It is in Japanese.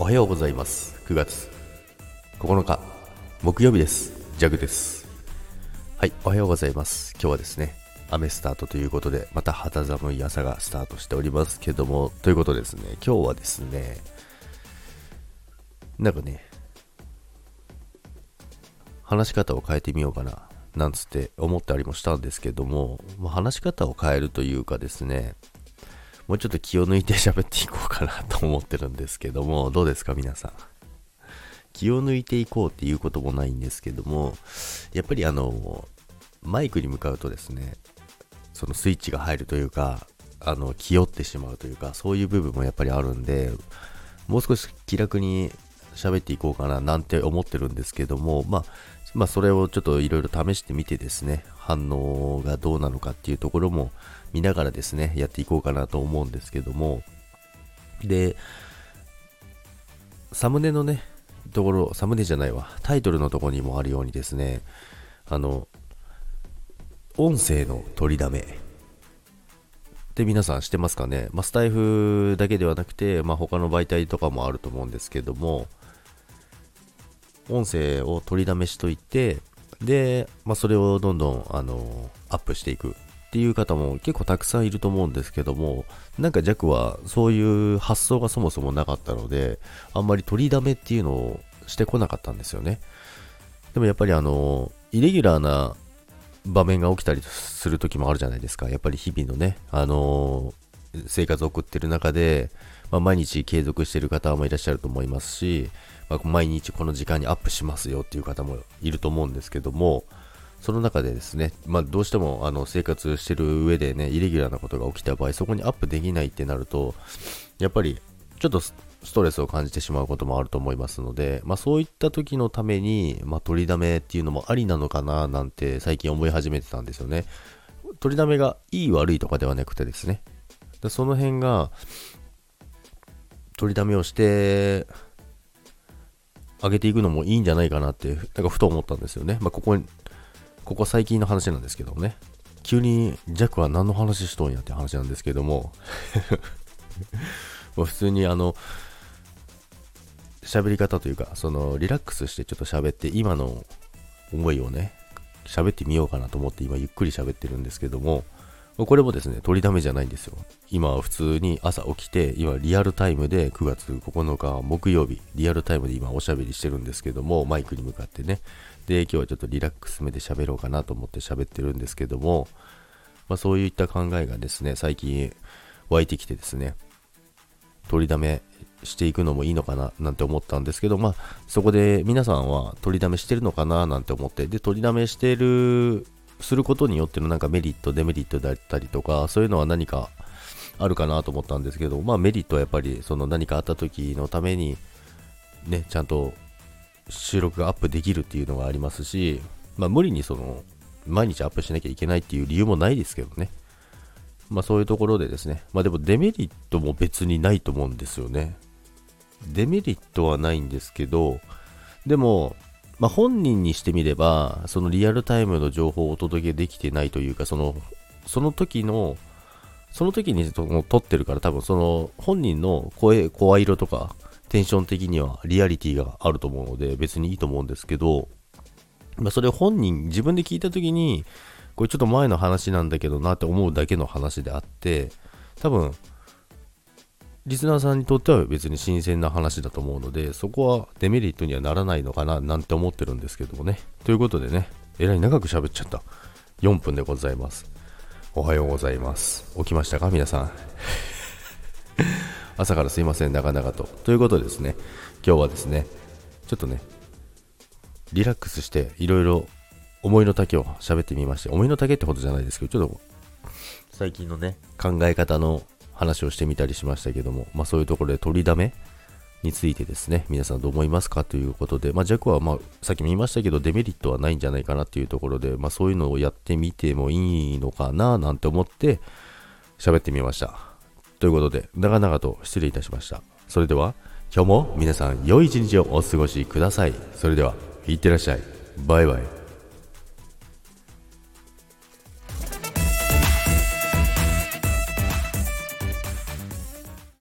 おはようございます。9月9日木曜日です。ジャグです。はいおはようございます。今日はですね雨スタートということでまた肌寒い朝がスタートしておりますけどもということですね今日はですねなんかね話し方を変えてみようかななんつって思ったりもしたんですけども、まあ、話し方を変えるというかですねもうちょっと気を抜いて 喋っていこうかなと思ってるんですけども、どうですか皆さん？気を抜いていこうっていうこともないんですけども、やっぱりあの、マイクに向かうとですね、そのスイッチが入るというか、あの、気負ってしまうというか、そういう部分もやっぱりあるんで、もう少し気楽に喋っていこうかななんて思ってるんですけども、まあ、まあ、それをちょっといろいろ試してみてですね、反応がどうなのかっていうところも見ながらですね、やっていこうかなと思うんですけども、で、サムネのね、ところ、サムネじゃないわ、タイトルのところにもあるようにですね、あの、音声の取りだめ。って皆さんしてますかね、まあ、スタイフだけではなくて、まあ、他の媒体とかもあると思うんですけども、音声を取りだめしといて、で、まあ、それをどんどん、あのアップしていくっていう方も結構たくさんいると思うんですけども、なんか弱はそういう発想がそもそもなかったので、あんまり取りだめっていうのをしてこなかったんですよね。でもやっぱりあの、イレギュラーな場面が起きたりする時もあるじゃないですか。やっぱり日々のね、あの生活を送ってる中で、まあ、毎日継続してる方もいらっしゃると思いますし、毎日この時間にアップしますよっていう方もいると思うんですけども、その中でですね、まあ、どうしてもあの生活してる上でね、イレギュラーなことが起きた場合、そこにアップできないってなると、やっぱりちょっとストレスを感じてしまうこともあると思いますので、まあ、そういった時のために、まあ、取りだめっていうのもありなのかななんて最近思い始めてたんですよね。取りだめがいい悪いとかではなくてですね。その辺が、取りだめをして上げていくのもいいんじゃないかなって、なんかふと思ったんですよね。まあ、ここに、ここ最近の話なんですけどもね。急にジャックは何の話しとんやって話なんですけども 普通にあの、喋り方というか、そのリラックスしてちょっと喋って、今の思いをね、喋ってみようかなと思って今ゆっくり喋ってるんですけども、これもですね、取りだめじゃないんですよ。今は普通に朝起きて、今リアルタイムで9月9日木曜日、リアルタイムで今おしゃべりしてるんですけども、マイクに向かってね。で、今日はちょっとリラックス目で喋ろうかなと思って喋ってるんですけども、まあ、そういった考えがですね、最近湧いてきてですね、取りだめしていくのもいいのかななんて思ったんですけど、まあ、そこで皆さんは取りだめしてるのかななんて思って、で、取りだめしてるすることによってのなんかメリット、デメリットだったりとか、そういうのは何かあるかなと思ったんですけど、まあメリットはやっぱりその何かあった時のために、ね、ちゃんと収録がアップできるっていうのがありますし、まあ無理にその、毎日アップしなきゃいけないっていう理由もないですけどね。まあそういうところでですね。まあでもデメリットも別にないと思うんですよね。デメリットはないんですけど、でも、まあ、本人にしてみれば、そのリアルタイムの情報をお届けできてないというか、その、その時の、その時に撮ってるから多分その本人の声、声色とかテンション的にはリアリティがあると思うので別にいいと思うんですけど、まあ、それ本人自分で聞いた時にこれちょっと前の話なんだけどなって思うだけの話であって多分リスナーさんにとっては別に新鮮な話だと思うので、そこはデメリットにはならないのかななんて思ってるんですけどもね。ということでね、えらい長く喋っちゃった。4分でございます。おはようございます。起きましたか？皆さん。朝からすいません、長々と。ということでですね、今日はですね、ちょっとね、リラックスしていろいろ思いの丈を喋ってみまして、思いの丈ってことじゃないですけど、ちょっと最近のね、考え方の話をしてみたりしましたけども、まあそういうところで取りだめについてですね、皆さんどう思いますかということで、まあ弱はまあさっきも言いましたけどデメリットはないんじゃないかなっていうところで、まあそういうのをやってみてもいいのかななんて思って喋ってみました。ということで、長々と失礼いたしました。それでは、今日も皆さん良い一日をお過ごしください。それでは、いってらっしゃい。バイバイ。